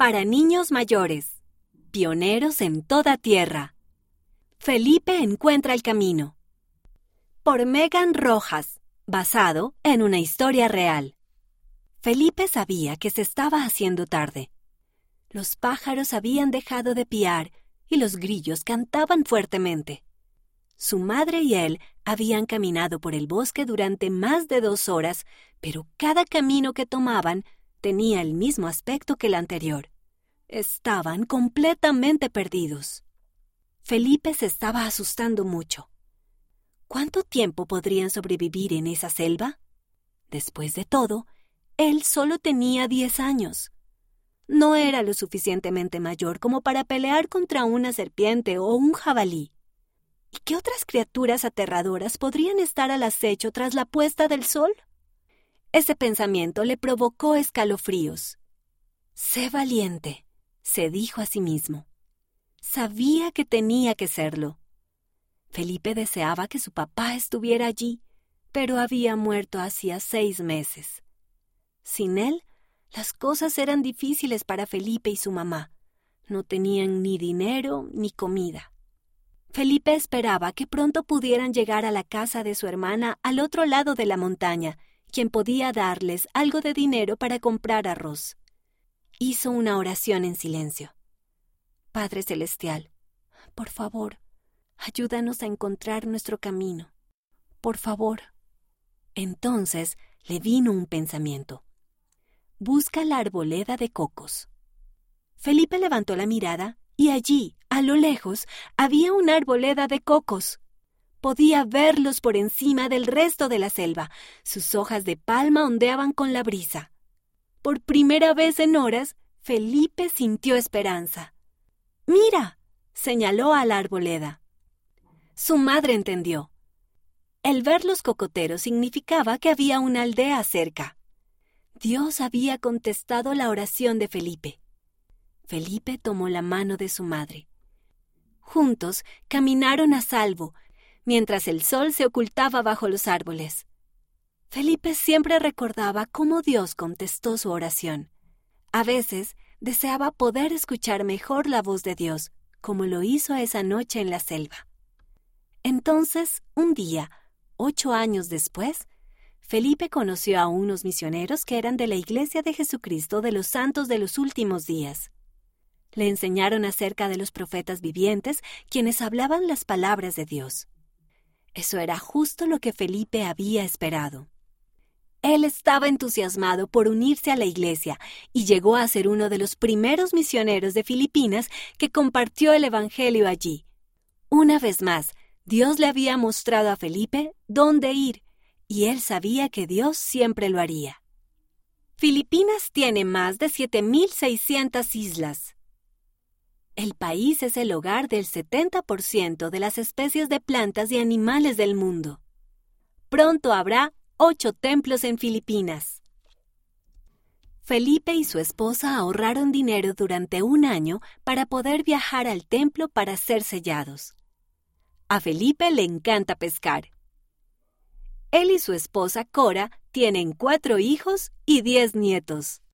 para niños mayores, pioneros en toda tierra. Felipe encuentra el camino. Por Megan Rojas, basado en una historia real. Felipe sabía que se estaba haciendo tarde. Los pájaros habían dejado de piar y los grillos cantaban fuertemente. Su madre y él habían caminado por el bosque durante más de dos horas, pero cada camino que tomaban tenía el mismo aspecto que el anterior. Estaban completamente perdidos. Felipe se estaba asustando mucho. ¿Cuánto tiempo podrían sobrevivir en esa selva? Después de todo, él solo tenía diez años. No era lo suficientemente mayor como para pelear contra una serpiente o un jabalí. ¿Y qué otras criaturas aterradoras podrían estar al acecho tras la puesta del sol? Ese pensamiento le provocó escalofríos. Sé valiente, se dijo a sí mismo. Sabía que tenía que serlo. Felipe deseaba que su papá estuviera allí, pero había muerto hacía seis meses. Sin él, las cosas eran difíciles para Felipe y su mamá. No tenían ni dinero ni comida. Felipe esperaba que pronto pudieran llegar a la casa de su hermana al otro lado de la montaña, quien podía darles algo de dinero para comprar arroz. Hizo una oración en silencio. Padre Celestial, por favor, ayúdanos a encontrar nuestro camino. Por favor. Entonces le vino un pensamiento. Busca la arboleda de cocos. Felipe levantó la mirada y allí, a lo lejos, había una arboleda de cocos. Podía verlos por encima del resto de la selva. Sus hojas de palma ondeaban con la brisa. Por primera vez en horas, Felipe sintió esperanza. Mira, señaló a la arboleda. Su madre entendió. El ver los cocoteros significaba que había una aldea cerca. Dios había contestado la oración de Felipe. Felipe tomó la mano de su madre. Juntos caminaron a salvo, mientras el sol se ocultaba bajo los árboles. Felipe siempre recordaba cómo Dios contestó su oración. A veces deseaba poder escuchar mejor la voz de Dios, como lo hizo esa noche en la selva. Entonces, un día, ocho años después, Felipe conoció a unos misioneros que eran de la Iglesia de Jesucristo de los Santos de los Últimos Días. Le enseñaron acerca de los profetas vivientes, quienes hablaban las palabras de Dios. Eso era justo lo que Felipe había esperado. Él estaba entusiasmado por unirse a la iglesia y llegó a ser uno de los primeros misioneros de Filipinas que compartió el Evangelio allí. Una vez más, Dios le había mostrado a Felipe dónde ir, y él sabía que Dios siempre lo haría. Filipinas tiene más de 7.600 islas. El país es el hogar del 70% de las especies de plantas y animales del mundo. Pronto habrá ocho templos en Filipinas. Felipe y su esposa ahorraron dinero durante un año para poder viajar al templo para ser sellados. A Felipe le encanta pescar. Él y su esposa Cora tienen cuatro hijos y diez nietos.